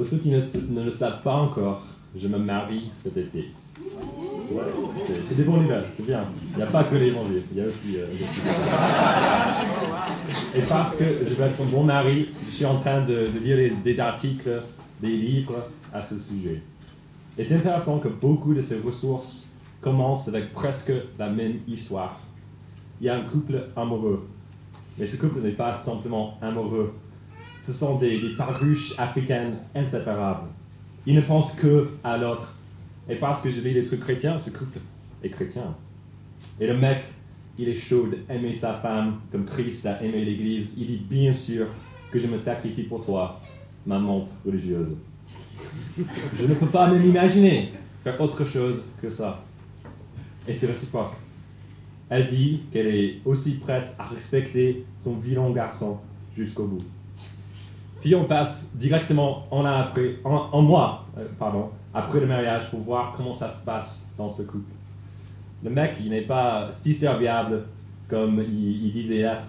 Pour ceux qui ne, le savent pas encore, je me marie cet été. C'est- des bonnes nouvelles, c'est bien. Il n'y a pas que l'évangile, il y a aussi. euh, Et parce que je veux être bon mari, je suis en train de, lire les- des articles, des livres à ce sujet. Et c'est intéressant que beaucoup de ces ressources commencent avec presque la même histoire. Il y a un couple amoureux, mais ce couple n'est pas simplement amoureux. Ce sont des, des africaines inséparables. Ils ne pensent que à l'autre. Et parce que je lis des trucs chrétiens, ce couple est chrétien. Et le mec, il est chaud d'aimer sa femme comme Christ a aimé l'Église. Il dit bien sûr que je me sacrifie pour toi, ma montre religieuse. Je ne peux pas même imaginer faire autre chose que ça. Et c'est réciproque. Elle dit qu'elle est aussi prête à respecter son vilain garçon jusqu'au bout. Puis on passe directement en, un après, en, mois euh, pardon, après le mariage pour voir comment ça se passe dans ce couple. Le mec, il n'est pas si serviable comme il, disait être.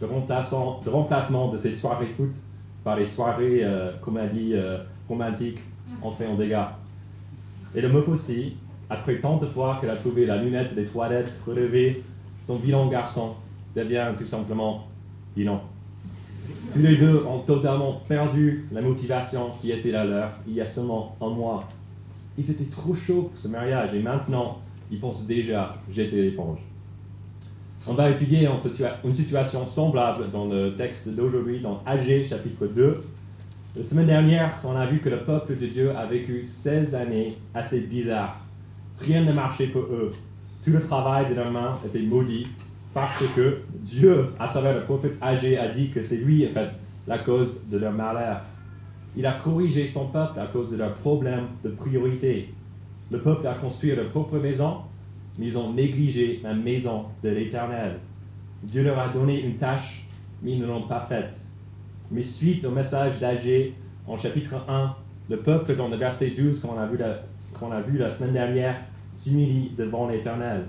Le remplacement de ses soirées foot par les soirées, euh, comme elle dit, euh, romantiques en fait un dégât. Et le meuf aussi, après tant de fois qu'elle a trouvé la lunette des toilettes relevée, son bilan garçon devient tout simplement bilan. Tous les deux ont totalement perdu la motivation qui était la leur il y a seulement un mois. Ils étaient trop chauds pour ce mariage et maintenant, ils pensent déjà jeter l'éponge. On va étudier une situation semblable dans le texte d'aujourd'hui, dans AG chapitre 2. La semaine dernière, on a vu que le peuple de Dieu a vécu 16 années assez bizarres. Rien ne marchait pour eux. Tout le travail de leurs mains était maudit parce que Dieu, à travers le prophète Agé, a dit que c'est lui, en fait, la cause de leur malheur. Il a corrigé son peuple à cause de leurs problèmes de priorité. Le peuple a construit leur propre maison, mais ils ont négligé la maison de l'Éternel. Dieu leur a donné une tâche, mais ils ne l'ont pas faite. Mais suite au message d'Agé, en chapitre 1, le peuple, dans le verset 12 qu'on a vu la, a vu la semaine dernière, s'humilie devant l'Éternel.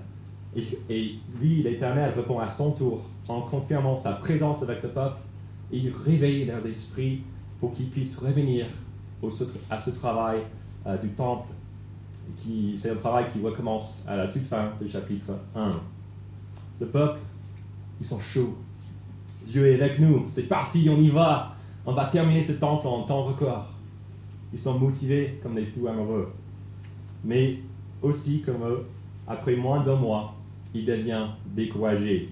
Et, lui, l'Éternel, répond à son tour en confirmant sa présence avec le peuple et il réveille leurs esprits pour qu'ils puissent revenir au- à ce travail euh, du temple. C'est un travail qui recommence à la toute fin du chapitre 1. Le peuple, ils sont chauds. Dieu est avec nous, c'est parti, on y va. On va terminer ce temple en temps record. Ils sont motivés comme des fous amoureux. Mais aussi comme eux, après moins d'un mois, ils deviennent découragés.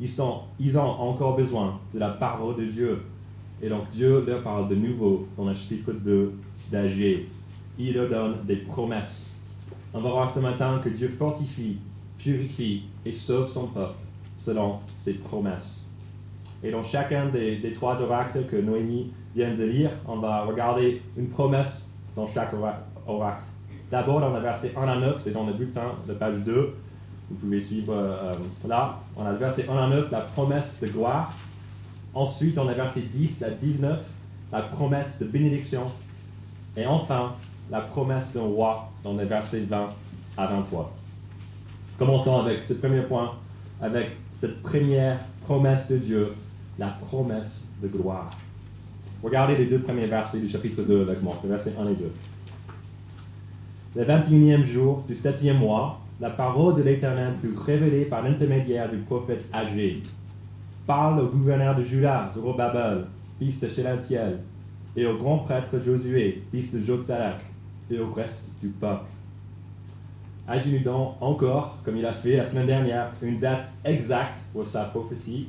Ils, ils ont encore besoin de la parole de Dieu. Et donc Dieu leur parle de nouveau dans le chapitre 2 d'Agé. Il leur donne des promesses. On va voir ce matin que Dieu fortifie, purifie et sauve son peuple selon ses promesses. Et dans chacun des, des trois oracles que Noémie vient de lire, on va regarder une promesse dans chaque ora- oracle. D'abord, dans le verset 1 à 9, c'est dans le bulletin de page 2. Vous pouvez suivre euh, là. On a le verset 1 à 9, la promesse de gloire. Ensuite, on a verset 10 à 19, la promesse de bénédiction. Et enfin, la promesse d'un roi dans les versets 20 à 23. Commençons avec ce premier point, avec cette première promesse de Dieu, la promesse de gloire. Regardez les deux premiers versets du chapitre 2 avec moi, c'est versets 1 et 2. Le 21e jour du septième mois, la parole de l'Éternel fut révélée par l'intermédiaire du prophète Agé. Parle au gouverneur de Juda, Zorobabel, fils de Shelatiel, et au grand prêtre Josué, fils de Jotsalak, et au reste du peuple. Agé nous donne encore, comme il a fait la semaine dernière, une date exacte pour sa prophétie.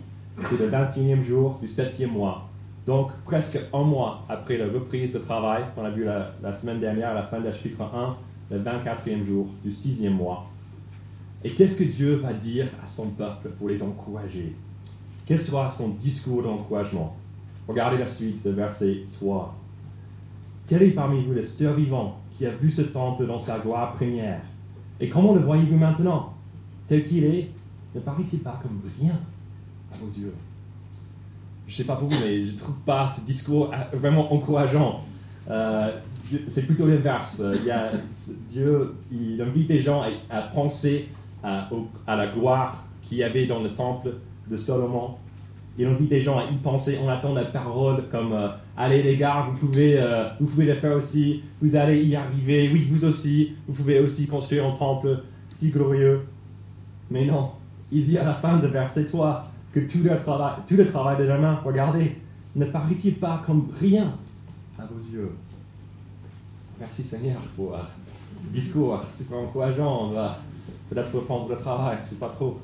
C'est le 21e jour du septième mois. Donc, presque un mois après la reprise de travail qu'on a vu la, la semaine dernière à la fin du chapitre 1, le 24e jour du sixième mois. Et qu'est-ce que Dieu va dire à son peuple pour les encourager? Quel sera son discours d'encouragement? Regardez la suite de verset 3. Quel est parmi vous le survivant qui a vu ce temple dans sa gloire première? Et comment le voyez-vous maintenant? Tel qu'il est, ne paraît-il pas comme rien à vos yeux? Je ne sais pas pour vous, mais je ne trouve pas ce discours euh, vraiment encourageant. Euh, c'est plutôt l'inverse. Dieu il invite les gens à penser à, au- à la gloire qu'il y avait dans le temple de Salomon. Il invite des gens à y penser. En attendant la parole comme euh, Allez les gars, vous pouvez, euh, vous pouvez le faire aussi, vous allez y arriver, oui vous aussi, vous pouvez aussi construire un temple si glorieux. Mais non, il dit à la fin de verset 3 que tout le travail, tout le travail de la main, regardez, ne paraît-il pas comme rien à vos yeux? Merci Seigneur pour euh, ce discours, c'est pas encourageant, on peut-être reprendre le travail, c'est pas trop.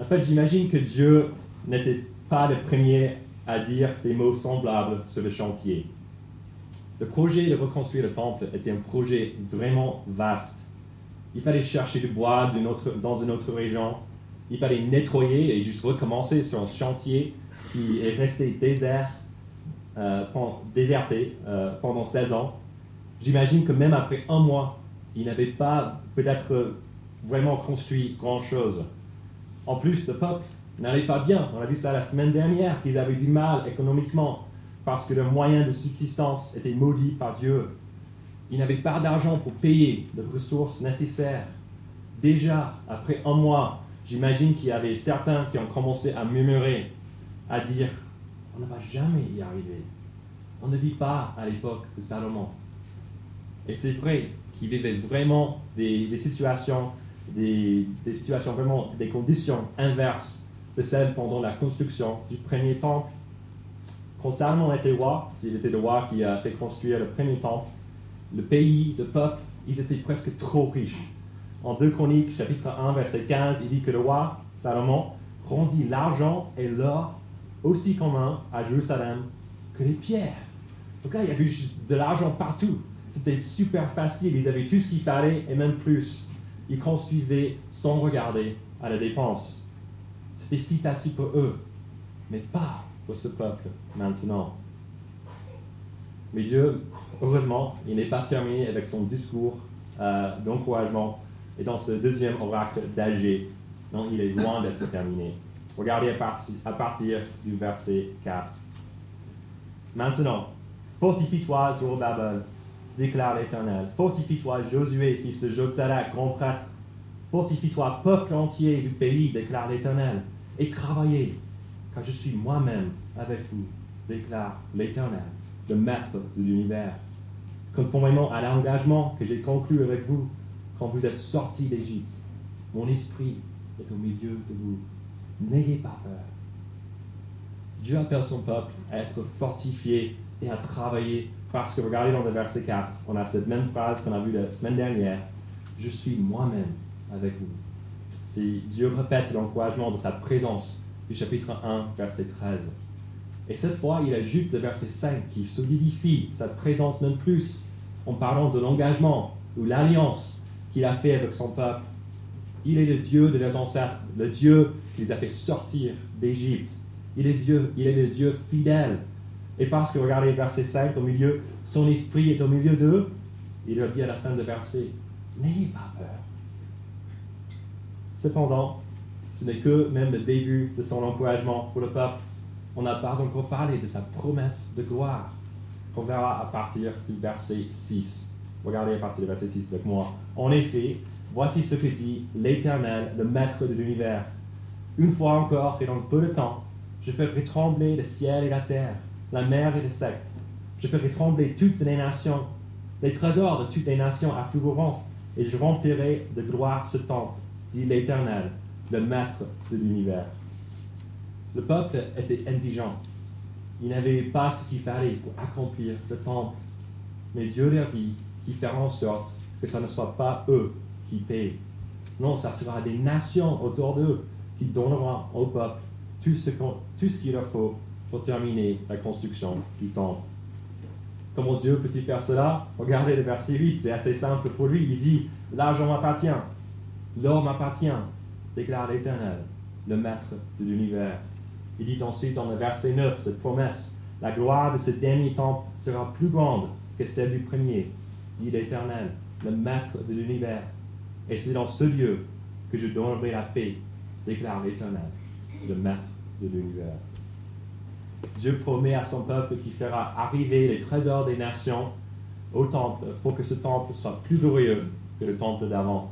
En fait, j'imagine que Dieu n'était pas le premier à dire des mots semblables sur le chantier. Le projet de reconstruire le temple était un projet vraiment vaste. Il fallait chercher du bois dans une autre région. Il fallait nettoyer et juste recommencer sur un chantier qui est resté désert, euh, déserté euh, pendant 16 ans. J'imagine que même après un mois, il n'avait pas peut-être vraiment construit grand-chose. En plus, le peuple n'allait pas bien. On a vu ça la semaine dernière, qu'ils avaient du mal économiquement parce que leurs moyens de subsistance étaient maudits par Dieu. Ils n'avaient pas d'argent pour payer les ressources nécessaires. Déjà, après un mois, j'imagine qu'il y avait certains qui ont commencé à murmurer, à dire, on ne va jamais y arriver. On ne vit pas à l'époque de Salomon. Et c'est vrai qu'ils vivaient vraiment des, situations, des, situations vraiment, des conditions inverses de celles pendant la construction du premier temple. Quand Salomon était roi, était le roi qui a fait construire le premier temple, le pays, le peuple, ils étaient presque trop riches. En 2 Chroniques, chapitre 1, verset 15, il dit que le roi, Salomon, rendit l'argent et l'or aussi commun à Jérusalem que les pierres. Donc là, il y avait de l'argent partout. C'était super facile, ils avaient tout ce qu'il fallait et même plus. Ils construisaient sans regarder à la dépense. C'était si facile pour eux, mais pas pour ce peuple maintenant. Mais Dieu, heureusement, il n'est pas terminé avec son discours euh, d'encouragement et dans ce deuxième oracle d'Agé, non, il est loin d'être terminé. Regardez à, à partir du verset 4. Maintenant, fortifie-toi, Zorobabel, déclare l'Éternel. Fortifie-toi, Josué, fils de Jotzadak, grand prêtre. Fortifie-toi, peuple entier du pays, déclare l'Éternel. Et travaillez, car je suis moi-même avec vous, déclare l'Éternel, le maître de l'univers. Conformément à l'engagement que j'ai conclu avec vous quand vous êtes sortis d'Égypte, mon esprit est au milieu de vous. N'ayez pas peur. Dieu appelle son peuple à être fortifié et à travailler parce que regardez dans le verset 4, on a cette même phrase qu'on a vue la semaine dernière. Je suis moi-même avec vous. C'est Dieu répète l'encouragement de sa présence du chapitre 1, verset 13. Et cette fois, il ajoute le verset 5 qui solidifie sa présence même plus en parlant de l'engagement ou l'alliance qu'il a fait avec son peuple. Il est le Dieu de leurs ancêtres, le Dieu qui les a fait sortir d'Égypte. Il est Dieu, il est le Dieu fidèle et parce que, regardez, verset 5, au milieu, son esprit est au milieu d'eux, il leur dit à la fin de verset, n'ayez pas peur. Cependant, ce n'est que même le début de son encouragement pour le peuple. On n'a pas encore parlé de sa promesse de gloire, qu'on verra à partir du verset 6. Regardez à partir du verset 6 avec moi. En effet, voici ce que dit l'Éternel, le Maître de l'univers. Une fois encore et dans peu de temps, je ferai trembler le ciel et la terre la mer le sec. Je ferai trembler toutes les nations. Les trésors de toutes les nations afflueront, et je remplirai de gloire ce temple, dit l'Éternel, le Maître de l'univers. Le peuple était indigent. Il n'avait pas ce qu'il fallait pour accomplir le temple. Mais Dieu leur dit qu'il fera en sorte que ce ne soit pas eux qui paient. Non, ça sera des nations autour d'eux qui donneront au peuple tout ce, tout ce qu'il leur faut pour terminer la construction du temple. Comment Dieu peut-il faire cela? Regardez le verset 8, c'est assez simple pour lui. Il dit, l'argent m'appartient, l'or m'appartient, déclare l'Éternel, le Maître de l'univers. Il dit ensuite dans le verset 9, cette promesse, la gloire de ce dernier temple sera plus grande que celle du premier, dit l'Éternel, le Maître de l'univers. Et c'est dans ce lieu que je donnerai la paix, déclare l'Éternel, le Maître de l'univers. Dieu promet à son peuple qu'il fera arriver les trésors des nations au temple pour que ce temple soit plus glorieux que le temple d'avant.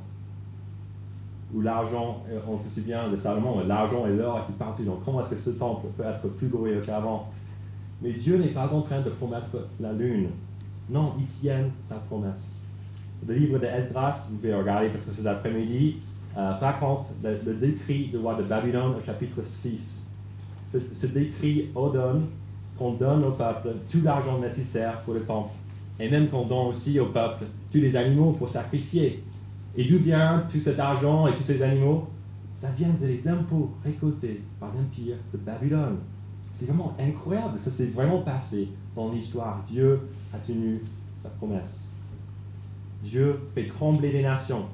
où l'argent, on se souvient de Salomon, l'argent et l'or étaient partout. Donc comment est-ce que ce temple peut être plus glorieux qu'avant? Mais Dieu n'est pas en train de promettre la lune. Non, il tient sa promesse. Le livre de Esdras, vous pouvez regarder peut-être cet après-midi, euh, raconte le, décret du roi de Babylone au chapitre 6. Ce, ce décret ordonne qu'on donne au peuple tout l'argent nécessaire pour le temple. Et même qu'on donne aussi au peuple tous les animaux pour sacrifier. Et d'où vient tout cet argent et tous ces animaux? Ça vient des impôts récoltés par l'Empire de Babylone. C'est vraiment incroyable. Ça s'est vraiment passé dans l'histoire. Dieu a tenu sa promesse. Dieu fait trembler les nations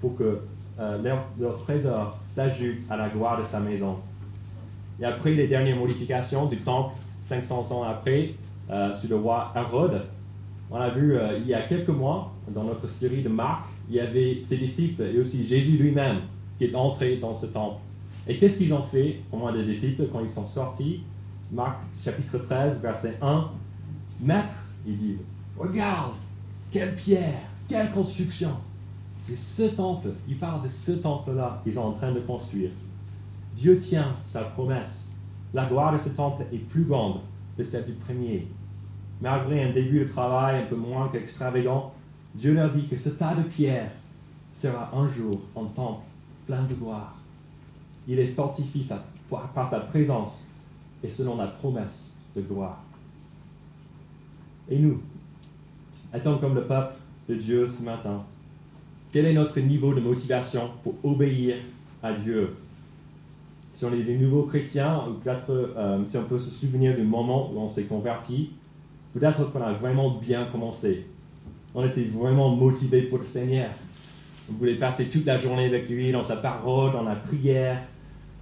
pour que euh, leur, leur, trésor s'ajoute à la gloire de sa maison. Et après les dernières modifications du temple, 500 ans après, euh, sous le roi Hérode, on a vu euh, il y a quelques mois, dans notre série de Marc, il y avait ses disciples et aussi Jésus lui-même qui est entré dans ce temple. Et qu'est-ce qu'ils ont fait, au moins des disciples, quand ils sont sortis? Marc chapitre 13, verset 1. Maître, ils disent, regarde, quelle pierre, quelle construction. C'est ce temple, ils parlent de ce temple-là qu'ils sont en train de construire. Dieu tient sa promesse. La gloire de ce temple est plus grande que celle du premier. Malgré un début de travail un peu moins qu'extravagant, Dieu leur dit que ce tas de pierres sera un jour un temple plein de gloire. Il est fortifié par sa présence et selon la promesse de gloire. Et nous, étant comme le peuple de Dieu ce matin, quel est notre niveau de motivation pour obéir à Dieu Si on est des nouveaux chrétiens, peut-être euh, si on peut se souvenir du moment où on s'est converti, peut-être qu'on a vraiment bien commencé. On était vraiment motivé pour le Seigneur. On voulait passer toute la journée avec lui dans sa parole, dans la prière,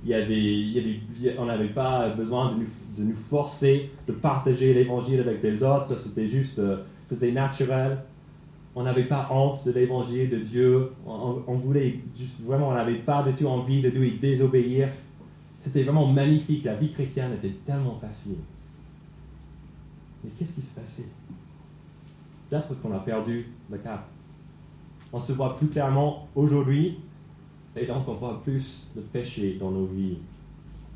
il y avait, on n'avait pas besoin de nous, de nous, forcer de partager l'évangile avec les autres, c'était juste, euh, c'était naturel. On n'avait pas honte de l'évangile de Dieu, on, voulait juste vraiment, on n'avait pas du tout envie de lui désobéir. C'était vraiment magnifique, la vie chrétienne était tellement facile. Mais qu'est-ce qui se passait? Peut-être qu'on a perdu le cap. On se voit plus clairement aujourd'hui et donc, on voit plus de péché dans nos vies,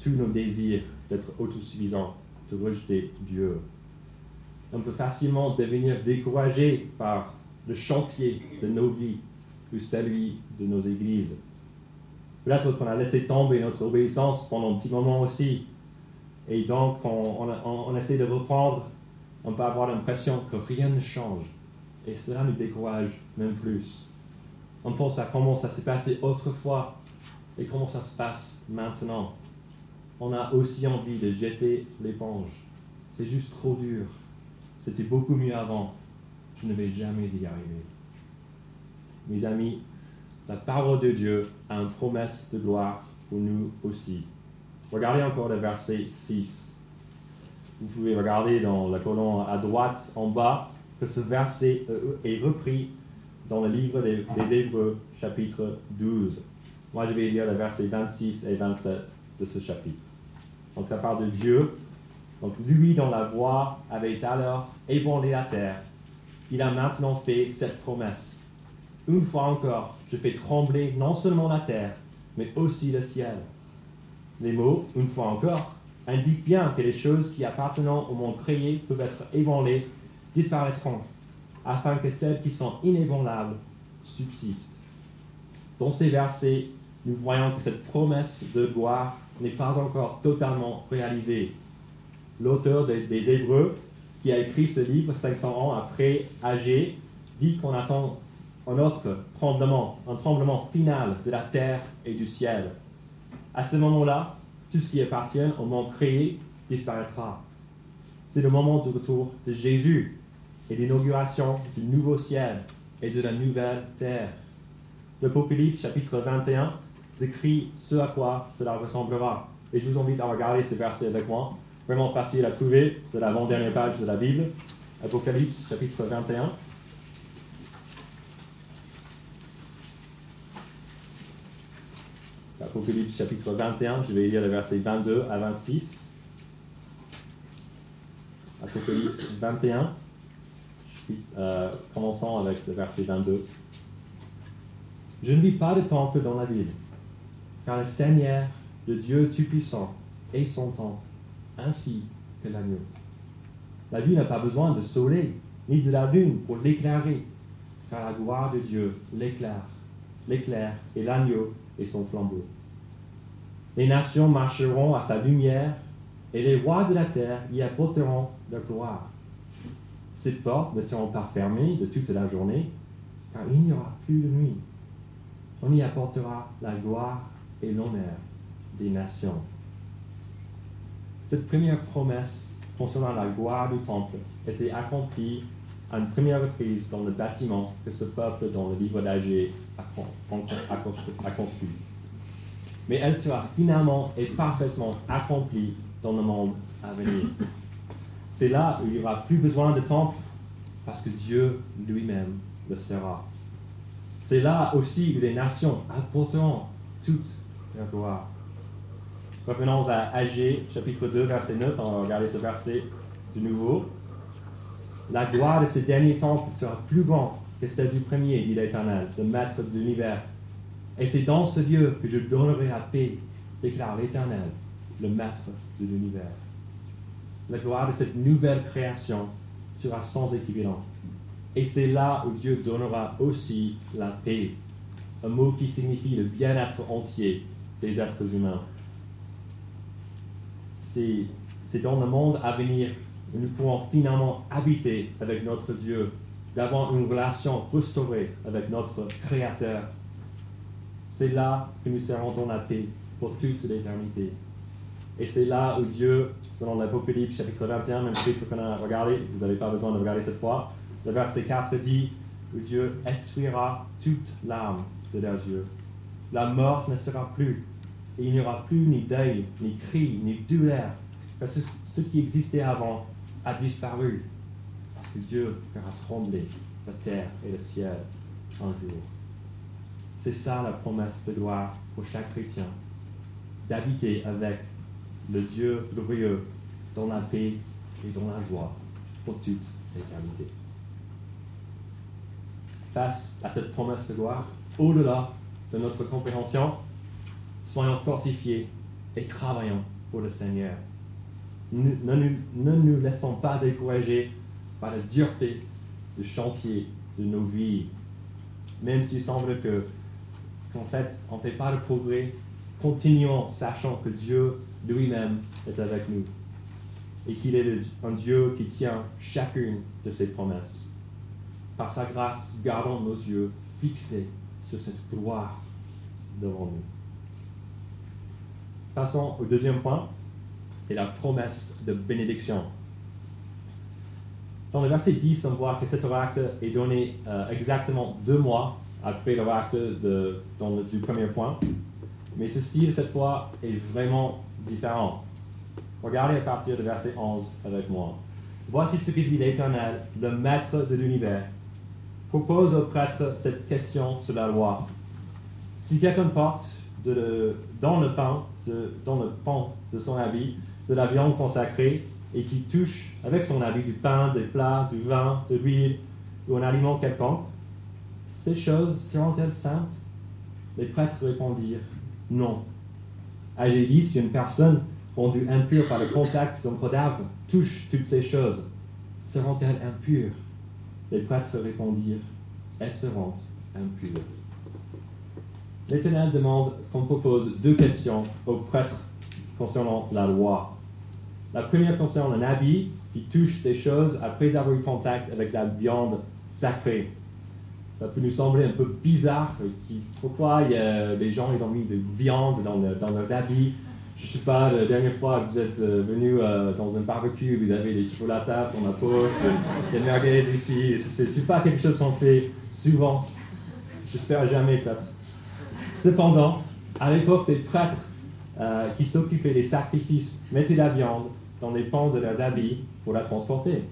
tous nos désirs d'être autosuffisants, de rejeter Dieu. On peut facilement devenir découragé par le chantier de nos vies ou celui de nos églises. Peut-être qu'on a laissé tomber notre obéissance pendant un petit moment aussi. Et donc, on, on essaie de reprendre. On peut avoir l'impression que rien ne change. Et cela nous décourage même plus on pense à comment ça s'est passé autrefois et comment ça se passe maintenant. On a aussi envie de jeter l'éponge. C'est juste trop dur. C'était beaucoup mieux avant. Je ne vais jamais y arriver. Mes amis, la parole de Dieu a une promesse de gloire pour nous aussi. Regardez encore le verset 6. Vous pouvez regarder dans la colonne à droite en bas que ce verset est repris dans le livre des, Hébreux, chapitre 12. Moi, je vais lire les versets 26 et 27 de ce chapitre. Donc, ça parle de Dieu. Donc, lui dont la voix avait alors ébranlé la terre, il a maintenant fait cette promesse. Une fois encore, je fais trembler non seulement la terre, mais aussi le ciel. Les mots, une fois encore, indiquent bien que les choses qui appartiennent au monde créé peuvent être ébranlées, disparaîtront afin que celles qui sont inébranlables subsistent. Dans ces versets, nous voyons que cette promesse de gloire n'est pas encore totalement réalisée. L'auteur des, Hébreux, qui a écrit ce livre 500 ans après Agé, dit qu'on attend un autre tremblement, un tremblement final de la terre et du ciel. À ce moment-là, tout ce qui appartient au monde créé disparaîtra. C'est le moment du retour de Jésus et l'inauguration du nouveau ciel et de la nouvelle terre. L'Apocalypse chapitre 21 décrit ce à quoi cela ressemblera. Et je vous invite à regarder ce verset avec moi. Vraiment facile à trouver. C'est l'avant-dernière page de la Bible. Apocalypse chapitre 21. Apocalypse chapitre 21, je vais lire les versets 22 à 26. Apocalypse 21. Euh, commençons avec le verset 22. Je ne vis pas de temple dans la ville, car le Seigneur, le Dieu Tout-Puissant, est son temple, ainsi que l'agneau. La ville n'a pas besoin de soleil ni de la lune pour l'éclairer, car la gloire de Dieu l'éclaire, l'éclaire et l'agneau est son flambeau. Les nations marcheront à sa lumière, et les rois de la terre y apporteront leur gloire. Ces portes ne seront pas fermées de toute la journée, car il n'y aura plus de nuit. On y apportera la gloire et l'honneur des nations. Cette première promesse concernant la gloire du temple était accomplie à une première reprise dans le bâtiment que ce peuple dans le livre d'Agé a, construit. Mais elle sera finalement et parfaitement accomplie dans le monde à venir. C'est là où il n'y aura plus besoin de temple parce que Dieu lui-même le sera. C'est là aussi où les nations apporteront toute leur gloire. Revenons à Agé, chapitre 2, verset 9. On va regarder ce verset de nouveau. La gloire de ce dernier temple sera plus grande que celle du premier, dit l'Éternel, le maître de l'univers. Et c'est dans ce lieu que je donnerai la paix, déclare l'Éternel, le maître de l'univers. La gloire de cette nouvelle création sera sans équivalent. Et c'est là où Dieu donnera aussi la paix, un mot qui signifie le bien-être entier des êtres humains c'est dans le monde à venir que nous pourrons finalement habiter avec notre Dieu, d'avoir une relation restaurée avec notre Créateur. C'est là que nous serons dans la paix pour toute l'éternité. Et c'est là où Dieu, selon l'Apocalypse chapitre 21, même chapitre qu'on a regardé, vous n'avez pas besoin de regarder cette fois, le verset 4 dit où Dieu essuiera toute larme de leurs yeux. La mort ne sera plus, et il n'y aura plus ni deuil, ni cri, ni douleur. Parce que ce qui existait avant a disparu. Parce que Dieu fera trembler la terre et le ciel un jour. C'est ça la promesse de gloire pour chaque chrétien. D'habiter avec le Dieu glorieux dans la paix et dans la joie pour toute l'éternité. Face à cette promesse de gloire, au-delà de notre compréhension, soyons fortifiés et travaillons pour le Seigneur. Ne, nous laissons pas décourager par la dureté du chantier de nos vies. Même s'il semble que, qu'en fait, on ne fait pas de progrès, continuons sachant que Dieu lui-même est avec nous et qu'il est un Dieu qui tient chacune de ses promesses. Par sa grâce, gardons nos yeux fixés sur cette gloire devant nous. Passons au deuxième point, et la promesse de bénédiction. Dans le verset 10, on voit que cet oracle est donné euh, exactement deux mois après l'oracle du premier point. Mais ce style, cette fois, est vraiment différent. Regardez à partir du verset 11 avec moi. Voici ce que dit l'Éternel, le Maître de l'univers. Propose au prêtre cette question sur la loi. Si quelqu'un porte de, dans le pain dans le pan de son habit de la viande consacrée et qui touche avec son habit du pain, des plats, du vin, de l'huile ou un aliment quelconque, ces choses seront-elles saintes? Les prêtres répondirent non. J'ai dit, si une personne rendue impure par le contact d'un cadavre touche toutes ces choses, seront-elles impures? Les prêtres répondirent elles seront impures. L'Éternel demande qu'on propose deux questions aux prêtres concernant la loi. La première concerne un habit qui touche des choses après avoir eu contact avec la viande sacrée. Ça peut nous sembler un peu bizarre. pourquoi il y a des gens ils ont mis de viande dans, leurs habits Je ne sais pas, la dernière fois que vous êtes euh, venu euh, dans un barbecue, vous avez des chocolatas dans la poche, des merguez ici. Ce n'est pas quelque chose qu'on fait souvent. J'espère jamais peut-être. Cependant, à l'époque, les prêtres euh, qui s'occupaient des sacrifices mettaient la viande dans les pans de leurs habits pour la transporter.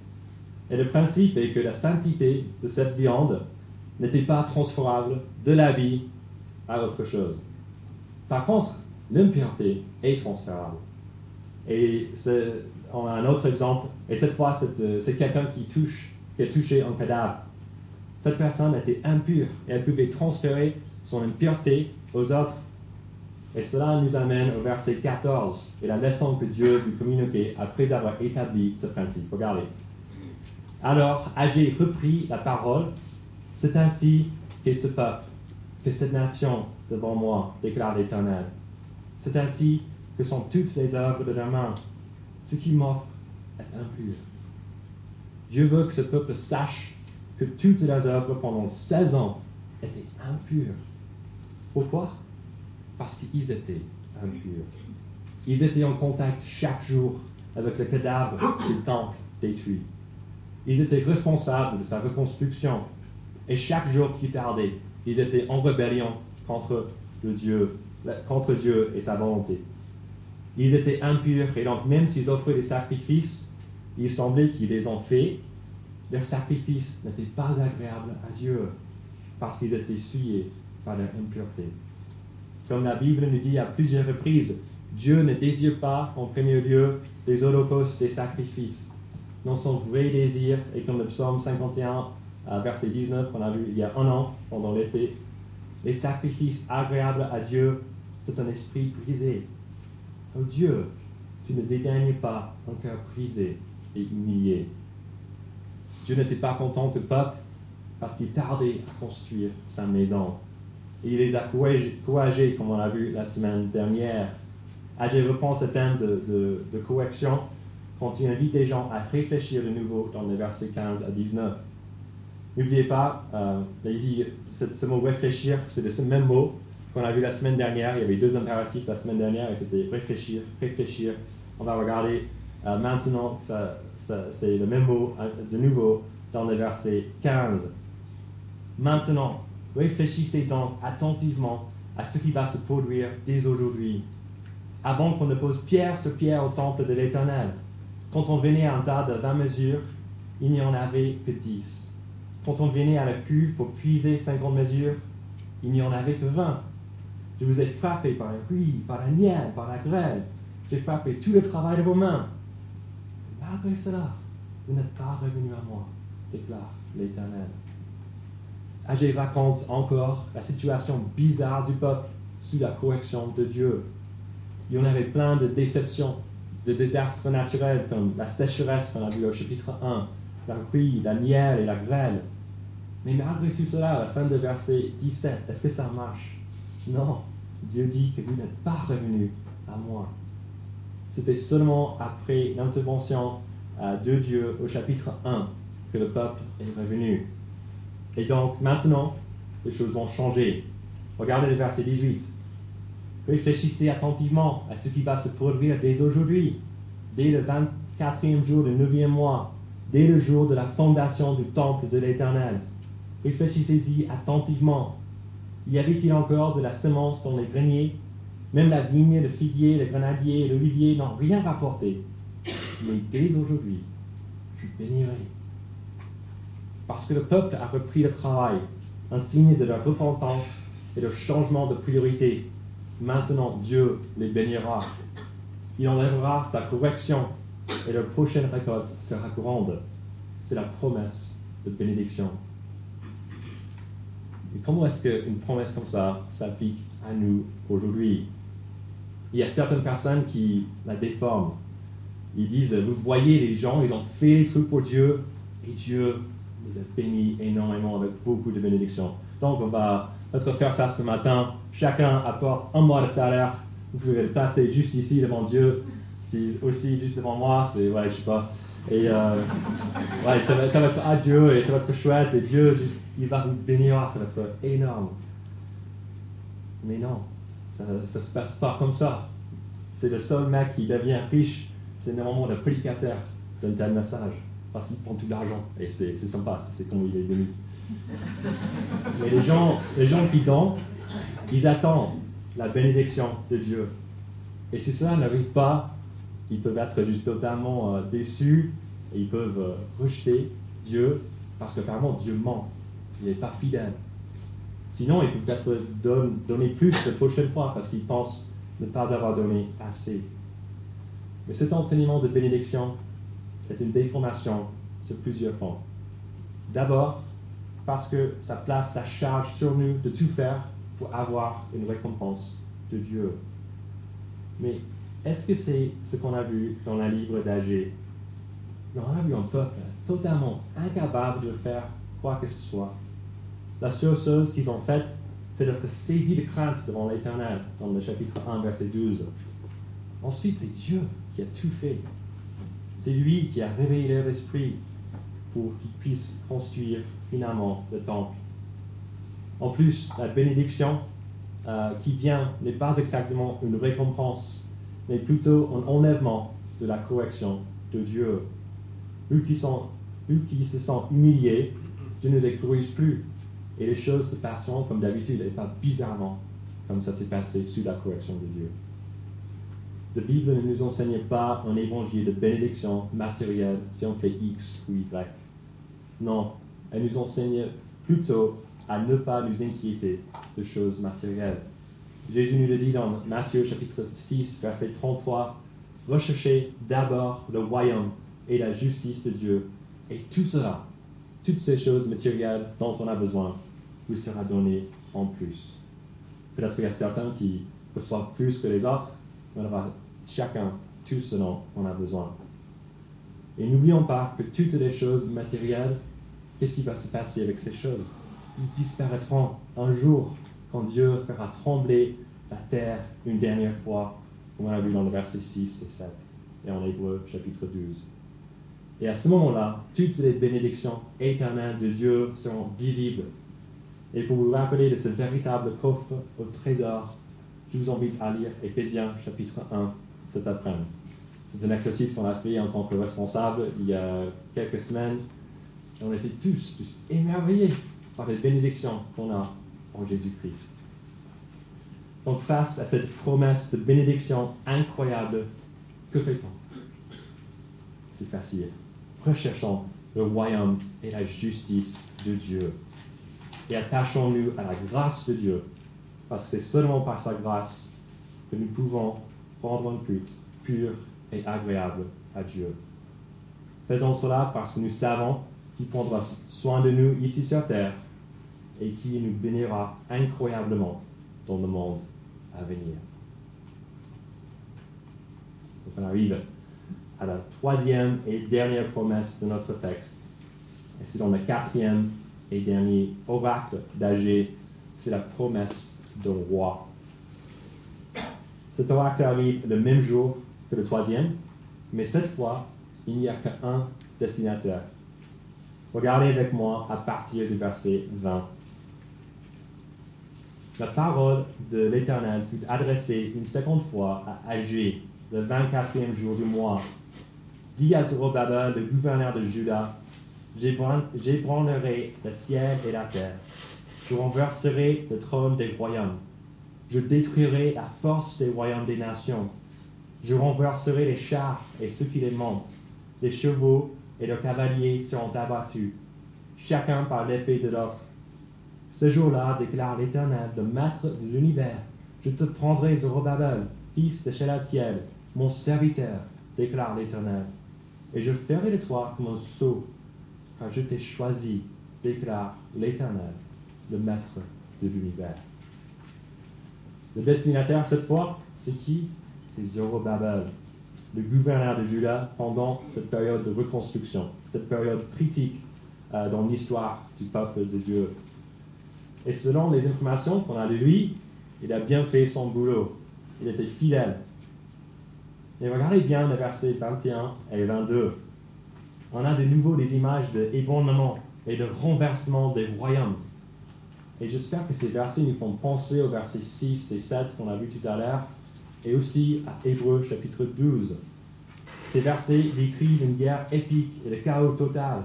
Et le principe est que la sainteté de cette viande n'était pas transférable de l'habit à autre chose. Par contre, l'impureté est transférable. Et on a un autre exemple, et cette fois, c'est euh, quelqu'un qui qui a touché un cadavre. Cette personne était impure et elle pouvait transférer son impureté aux autres. Et cela nous amène au verset 14 et la leçon que Dieu lui communiquait après avoir établi ce principe. Regardez. Alors Agé reprit la parole. C'est ainsi que ce peuple, que cette nation devant moi, déclare l'Éternel. C'est ainsi que sont toutes les œuvres de leurs mains. Ce qui m'offre est impur. Dieu veut que ce peuple sache que toutes leurs œuvres pendant 16 ans étaient impures. Pourquoi? Parce qu'ils étaient impurs. Ils étaient en contact chaque jour avec le cadavre du temple détruit. Ils étaient responsables de sa reconstruction. Et chaque jour qui tardait, ils étaient en rébellion contre, le Dieu, contre Dieu et sa volonté. Ils étaient impurs et donc même s'ils offraient des sacrifices, il semblait qu'ils les ont faits leurs sacrifices n'étaient pas agréables à Dieu parce qu'ils étaient souillés par leur impureté. Comme la Bible nous dit à plusieurs reprises, Dieu ne désire pas en premier lieu les holocaustes des sacrifices. Non, son vrai désir est comme le psaume 51, verset 19 qu'on a vu il y a un an pendant l'été. Les sacrifices agréables à Dieu, c'est un esprit brisé. Oh Dieu, tu ne dédaignes pas un cœur brisé et humilié. Dieu n'était pas content du peuple parce qu'il tardait à construire sa maison. Il les a couragés, comme on l'a vu la semaine dernière. Ah, je reprends ce thème de, de, correction quand il invite les gens à réfléchir de nouveau dans les versets 15 à 19. N'oubliez pas, euh, il dit, ce, mot réfléchir, c'est ce même mot qu'on a vu la semaine dernière. Il y avait deux impératifs la semaine dernière et c'était réfléchir, réfléchir. On va regarder euh, maintenant, c'est le même mot hein, de nouveau dans le verset 15. Maintenant, réfléchissez donc attentivement à ce qui va se produire dès aujourd'hui, avant qu'on ne pose pierre sur pierre au temple de l'Éternel. Quand on venait à un tas de 20 mesures, il n'y en avait que 10. Quand on venait à la cuve pour puiser 50 mesures, il n'y en avait que 20. Je vous ai frappé par la pluie, par la nielle, par la grêle. J'ai frappé tout le travail de vos mains. Malgré cela, vous n'êtes pas revenu à moi, déclare l'Éternel. Agé raconte encore la situation bizarre du peuple sous la correction de Dieu. Il y en avait plein de déceptions, de désastres naturels comme la sécheresse qu'on a vu au chapitre 1, la pluie, la miel et la grêle. Mais malgré tout cela, à la fin de verset 17, est-ce que ça marche? Non. Dieu dit que vous n'êtes pas revenu à moi. C'était seulement après l'intervention euh, de Dieu au chapitre 1 que le peuple est revenu. Et donc maintenant, les choses vont changer. Regardez le verset 18. Réfléchissez attentivement à ce qui va se produire dès aujourd'hui, dès le 24e jour du 9e mois, dès le jour de la fondation du temple de l'Éternel. Réfléchissez-y attentivement. Y avait-il encore de la semence dans les greniers? Même la vigne, le figuier, le grenadier, l'olivier n'ont rien rapporté. Mais dès aujourd'hui, je bénirai. Parce que le peuple a repris le travail, un signe de leur repentance et de changement de priorité. Maintenant, Dieu les bénira. Il enlèvera sa correction et leur prochaine récolte sera grande. C'est la promesse de bénédiction. Comment est-ce qu'une promesse comme ça s'applique à nous aujourd'hui? Il y a certaines personnes qui la déforment. Ils disent, vous voyez les gens, ils ont fait des trucs pour Dieu, et Dieu les a bénis énormément avec beaucoup de bénédictions. Donc on va peut-être faire ça ce matin. Chacun apporte un mois de salaire. Vous pouvez le passer juste ici devant Dieu. Si aussi juste devant moi, c'est, ouais, je sais pas. Et euh, ouais, ça, va, ça va être à Dieu et ça va être chouette. Et Dieu, il va vous bénir, ça va être énorme. Mais non, ça ne se passe pas comme ça. C'est le seul mec qui devient riche, c'est normalement le prédicateur d'un tel message, parce qu'il prend tout l'argent. Et c'est sympa, c'est comme il est venu. Mais les gens, les gens qui donnent, ils attendent la bénédiction de Dieu. Et si ça n'arrive pas, ils peuvent être juste totalement euh, déçus et ils peuvent euh, rejeter Dieu parce que apparemment Dieu ment. Il n'est pas fidèle. Sinon, ils peuvent peut-être donner plus la prochaine fois parce qu'ils pensent ne pas avoir donné assez. Mais cet enseignement de bénédiction est une déformation sur plusieurs fronts. D'abord, parce que ça place la charge sur nous de tout faire pour avoir une récompense de Dieu. Mais est-ce que c'est ce qu'on a vu dans le livre d'Agé On a vu un peuple totalement incapable de faire quoi que ce soit. La seule chose qu'ils ont faite, c'est d'être saisis de crainte devant l'Éternel, dans le chapitre 1, verset 12. Ensuite, c'est Dieu qui a tout fait. C'est lui qui a réveillé leurs esprits pour qu'ils puissent construire finalement le temple. En plus, la bénédiction euh, qui vient n'est pas exactement une récompense, mais plutôt un enlèvement de la correction de Dieu. Eux qui, sont, se sentent humiliés, Dieu ne les corrige plus. Et les choses se passeront comme d'habitude et pas bizarrement comme ça s'est passé sous la correction de Dieu. La Bible ne nous enseigne pas un évangile de bénédiction matérielle si on fait X ou Y. Non, elle nous enseigne plutôt à ne pas nous inquiéter de choses matérielles. Jésus nous le dit dans Matthieu chapitre 6, verset 33, Recherchez d'abord le royaume et la justice de Dieu, et tout cela, toutes ces choses matérielles dont on a besoin, vous sera donné en plus. Peut-être qu'il y a certains qui reçoivent plus que les autres, mais on aura chacun tout ce dont on a besoin. Et n'oublions pas que toutes les choses matérielles, qu'est-ce qui va se passer avec ces choses? Ils disparaîtront un jour quand Dieu fera trembler la terre une dernière fois, comme on a vu dans le verset 6 et 7, et en Hébreu chapitre 12. Et à ce moment-là, toutes les bénédictions éternelles de Dieu seront visibles. Et pour vous rappeler de ce véritable coffre au trésor, je vous invite à lire Éphésiens chapitre 1 cet après-midi. C'est un exercice qu'on a fait en tant que responsable il y a quelques semaines. Et on était tous, tous émerveillés par les bénédictions qu'on a en Jésus-Christ. Donc face à cette promesse de bénédiction incroyable, que fait-on? C'est facile. Recherchons le royaume et la justice de Dieu. Et attachons-nous à la grâce de Dieu, parce que c'est seulement par sa grâce que nous pouvons rendre un culte pur et agréable à Dieu. Faisons cela parce que nous savons qu'il prendra soin de nous ici sur terre et qu'il nous bénira incroyablement dans le monde à venir. On arrive à la troisième et dernière promesse de notre texte. Et c'est dans le quatrième et dernier oracle d'Agé, c'est la promesse de roi. Cet oracle arrive le même jour que le troisième, mais cette fois, il n'y a qu'un destinataire. Regardez avec moi à partir du verset 20. La parole de l'Éternel fut adressée une seconde fois à Agé, le 24e jour du mois. Dis à le gouverneur de Juda, j'ébranlerai le ciel et la terre. Je renverserai le trône des royaumes. Je détruirai la force des royaumes des nations. Je renverserai les chars et ceux qui les montent. Les chevaux et leurs cavaliers seront abattus, chacun par l'épée de l'autre. Ce jour-là, déclare l'Éternel, le maître de l'univers, je te prendrai Zorobabel, fils de Shelatiel, mon serviteur, déclare l'Éternel, et je ferai de toi comme un sceau, car je t'ai choisi, déclare l'Éternel, le maître de l'univers. Le destinataire cette fois, c'est qui? C'est Zorobabel, le gouverneur de Juda pendant cette période de reconstruction, cette période critique euh, dans l'histoire du peuple de Dieu. Et selon les informations qu'on a de lui, il a bien fait son boulot. Il était fidèle. Et regardez bien les versets 21 et 22. On a de nouveau des images d'ébranlement et de renversement des royaumes. Et j'espère que ces versets nous font penser aux versets 6 et 7 qu'on a vus tout à l'heure, et aussi à Hébreu chapitre 12. Ces versets décrivent une guerre épique et le chaos total.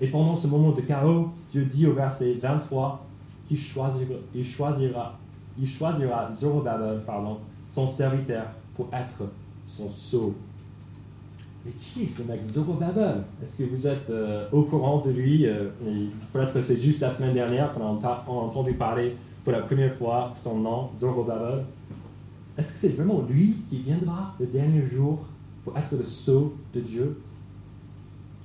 Et pendant ce moment de chaos, Dieu dit au verset 23 qu'il choisira, il choisira, il pardon, son serviteur, pour être son sceau. Mais qui est ce mec Zorobabel Est-ce que vous êtes euh, au courant de lui? Euh, Peut-être que c'est juste la semaine dernière qu'on a, entendu parler pour la première fois son nom, Zorobabel. Est-ce que c'est vraiment lui qui viendra le dernier jour pour être le sceau de Dieu?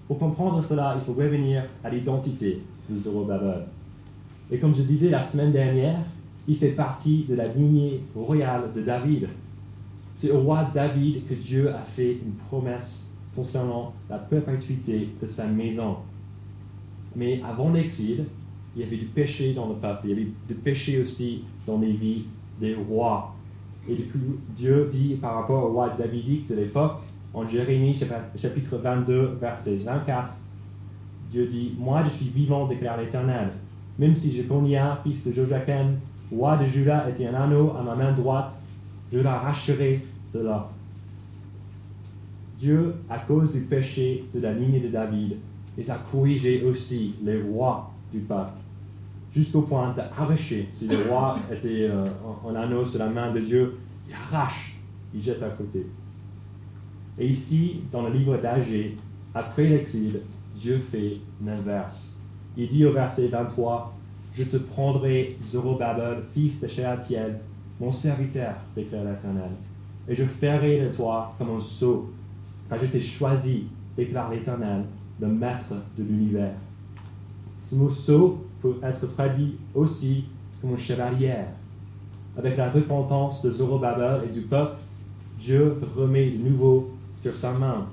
Pour comprendre cela, il faut revenir à l'identité de Zorobabel. Et comme je disais la semaine dernière, il fait partie de la lignée royale de David. C'est au roi David que Dieu a fait une promesse concernant la perpétuité de sa maison. Mais avant l'exil, il y avait du péché dans le peuple, il y avait du péché aussi dans les vies des rois. Et du coup, Dieu dit par rapport au roi davidique de l'époque, en Jérémie chapitre 22, verset 24, Dieu dit, Moi je suis vivant, déclare l'Éternel. Même si Jeconia, fils de Joachim, roi de Juda, était un anneau à ma main droite, je l'arracherai de là. Dieu, à cause du péché de la lignée de David, les a corrigé aussi les rois du peuple, jusqu'au point d'arracher. Si le roi était euh, en anneau sur la main de Dieu, il arrache, il jette à côté. Et ici, dans le livre d'Agé, après l'exil, Dieu fait l'inverse. Il dit au verset 23, Je te prendrai, Zorobabel, fils de Shealtiel, mon serviteur, déclare l'Éternel, et je ferai de toi comme un sceau, car je t'ai choisi, déclare l'Éternel, le maître de l'univers. Ce mot sceau peut être traduit aussi comme un chevalier. Avec la repentance de Zorobabel et du peuple, Dieu remet de nouveau sur sa main.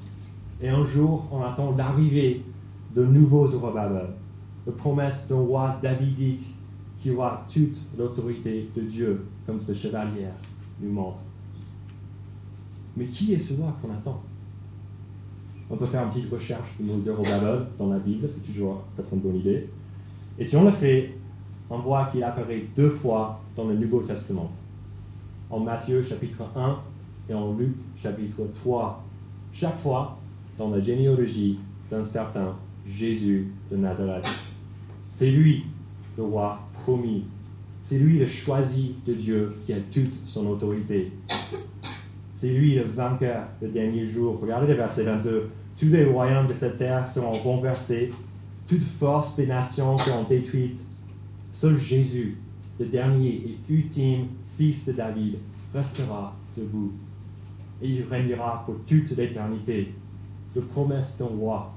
Et un jour, on attend l'arrivée de nouveaux Zorobabel, la promesse d'un roi davidique qui aura toute l'autorité de Dieu, comme ce chevalier lui montre. Mais qui est ce roi qu'on attend? On peut faire une petite recherche de nos Zorobabel dans la Bible, c'est toujours peut-être une bonne idée. Et si on le fait, on voit qu'il apparaît deux fois dans le Nouveau Testament. En Matthieu chapitre 1 et en Luc chapitre 3. Chaque fois dans la généalogie d'un certain Jésus de Nazareth. C'est lui le roi promis. C'est lui le choisi de Dieu qui a toute son autorité. C'est lui le vainqueur le dernier jour. Regardez le verset 22. Tous les royaumes de cette terre seront renversés. Toutes forces des nations seront détruites. Seul Jésus, le dernier et ultime fils de David, restera debout. Et il régnera pour toute l'éternité. La promesse d'un roi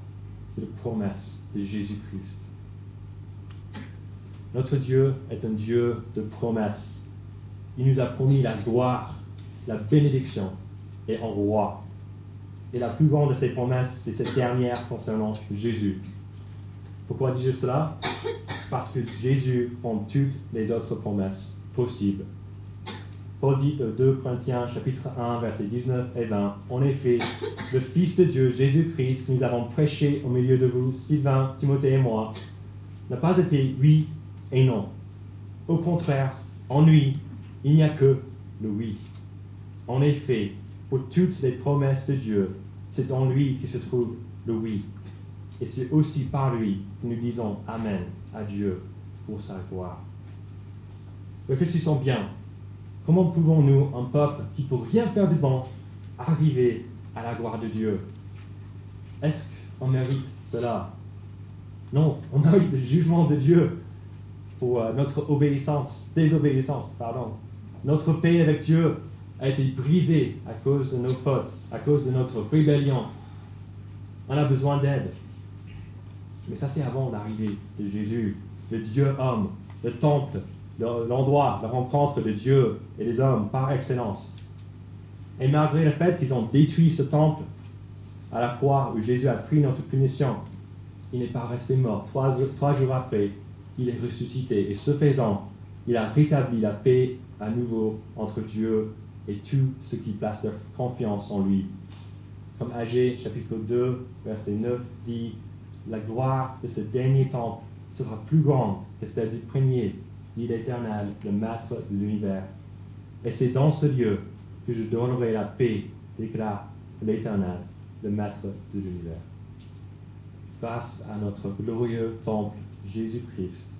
c'est la promesse de Jésus-Christ. Notre Dieu est un Dieu de promesses. Il nous a promis la gloire, la bénédiction et un roi. Et la plus grande de ces promesses, c'est cette dernière concernant Jésus. Pourquoi dis-je cela? Parce que Jésus prend toutes les autres promesses possibles Paul dit 2 Corinthiens chapitre 1 versets 19 et 20, En effet, le Fils de Dieu, Jésus-Christ, que nous avons prêché au milieu de vous, Sylvain, Timothée et moi, n'a pas été oui et non. Au contraire, en lui, il n'y a que le oui. En effet, pour toutes les promesses de Dieu, c'est en lui que se trouve le oui. Et c'est aussi par lui que nous disons Amen à Dieu pour sa gloire. Réfléchissons bien Comment pouvons-nous, un peuple qui peut rien faire de bon, arriver à la gloire de Dieu? Est-ce qu'on mérite cela? Non, on mérite le jugement de Dieu pour euh, notre obéissance, désobéissance, pardon. Notre paix avec Dieu a été brisée à cause de nos fautes, à cause de notre rébellion. On a besoin d'aide. Mais ça, c'est avant l'arrivée de Jésus, le Dieu homme, le temple, l'endroit, la rencontre de Dieu et des hommes par excellence. Et malgré le fait qu'ils ont détruit ce temple à la croix où Jésus a pris notre punition, il n'est pas resté mort. Trois, jours après, il est ressuscité. Et ce faisant, il a rétabli la paix à nouveau entre Dieu et tous ceux qui placent leur confiance en lui. Comme Agé chapitre 2, verset 9 dit, la gloire de ce dernier temple sera plus grande que celle du premier dit l'Éternel, le Maître de l'univers. Et c'est dans ce lieu que je donnerai la paix, déclare l'Éternel, le Maître de l'univers. Grâce à notre glorieux temple Jésus-Christ,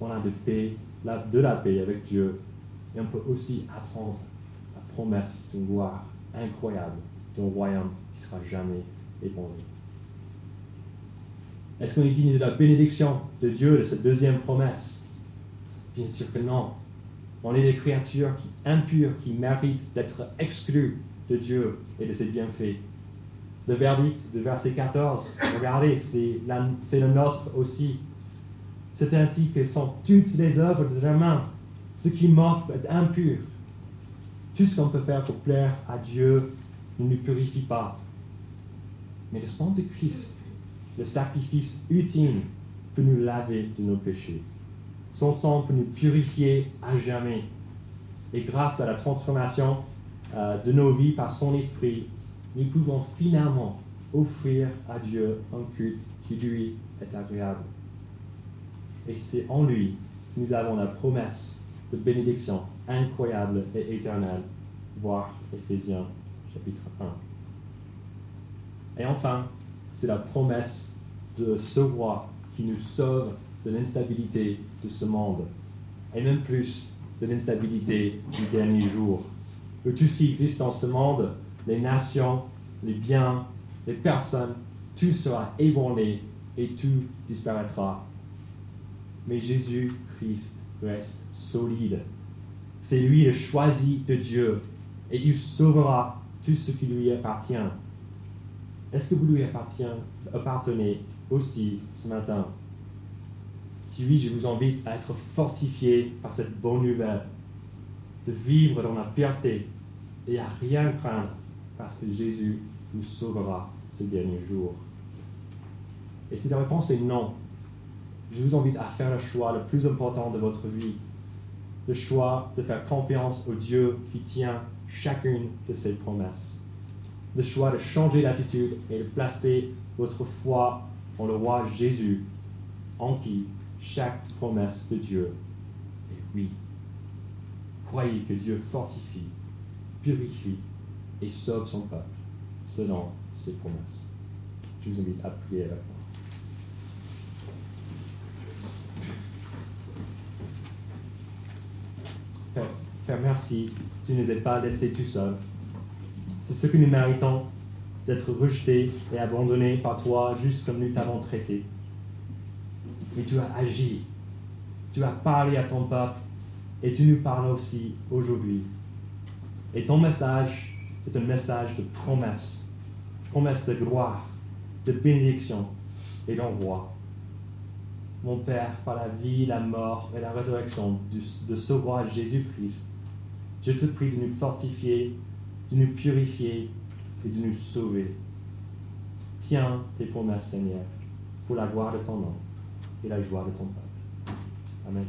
on a de, de la paix avec Dieu et on peut aussi apprendre promesse d'une gloire incroyable, d'un royaume qui ne sera jamais ébranlé. Est-ce qu'on est la bénédiction de Dieu, de cette deuxième promesse? Bien sûr que non. On est des créatures impures qui méritent d'être exclues de Dieu et de ses bienfaits. Le verdict de verset 14, regardez, c'est le nôtre aussi. C'est ainsi que sont toutes les œuvres de la main. Ce qui m'offre est impur. Tout ce qu'on peut faire pour plaire à Dieu ne nous purifie pas. Mais le sang de Christ, le sacrifice ultime, peut nous laver de nos péchés. Son sang peut nous purifier à jamais. Et grâce à la transformation euh, de nos vies par son esprit, nous pouvons finalement offrir à Dieu un culte qui lui est agréable. Et c'est en lui que nous avons la promesse de bénédiction incroyable et éternelle, voir Éphésiens chapitre 1. Et enfin, c'est la promesse de ce roi qui nous sauve de l'instabilité de ce monde, et même plus de l'instabilité du dernier jour. De tout ce qui existe dans ce monde, les nations, les biens, les personnes, tout sera ébranlé et tout disparaîtra. Mais Jésus-Christ reste solide. C'est lui le choisi de Dieu et il sauvera tout ce qui lui appartient. Est-ce que vous lui appartenez aussi ce matin? Si oui, je vous invite à être fortifié par cette bonne nouvelle, de vivre dans la pureté et à rien craindre parce que Jésus vous sauvera ces derniers jours. Et si la réponse est non, je vous invite à faire le choix le plus important de votre vie, le choix de faire confiance au Dieu qui tient chacune de ses promesses, le choix de changer d'attitude et de placer votre foi en le roi Jésus, en qui chaque promesse de Dieu est oui. Croyez que Dieu fortifie, purifie et sauve son peuple selon ses promesses. Je vous invite à prier avec moi. Père, merci, tu ne nous as pas laissés tout seuls. C'est ce que nous méritons, d'être rejetés et abandonnés par toi, juste comme nous t'avons traité. Mais tu as agi, tu as parlé à ton peuple, et tu nous parles aussi aujourd'hui. Et ton message est un message de promesse, promesse de gloire, de bénédiction et d'envoi mon Père, par la vie, la mort et la résurrection de ce roi Jésus-Christ, je te prie de nous fortifier, de nous purifier et de nous sauver. Tiens tes promesses, Seigneur, pour la gloire de ton nom et la joie de ton peuple. Amen.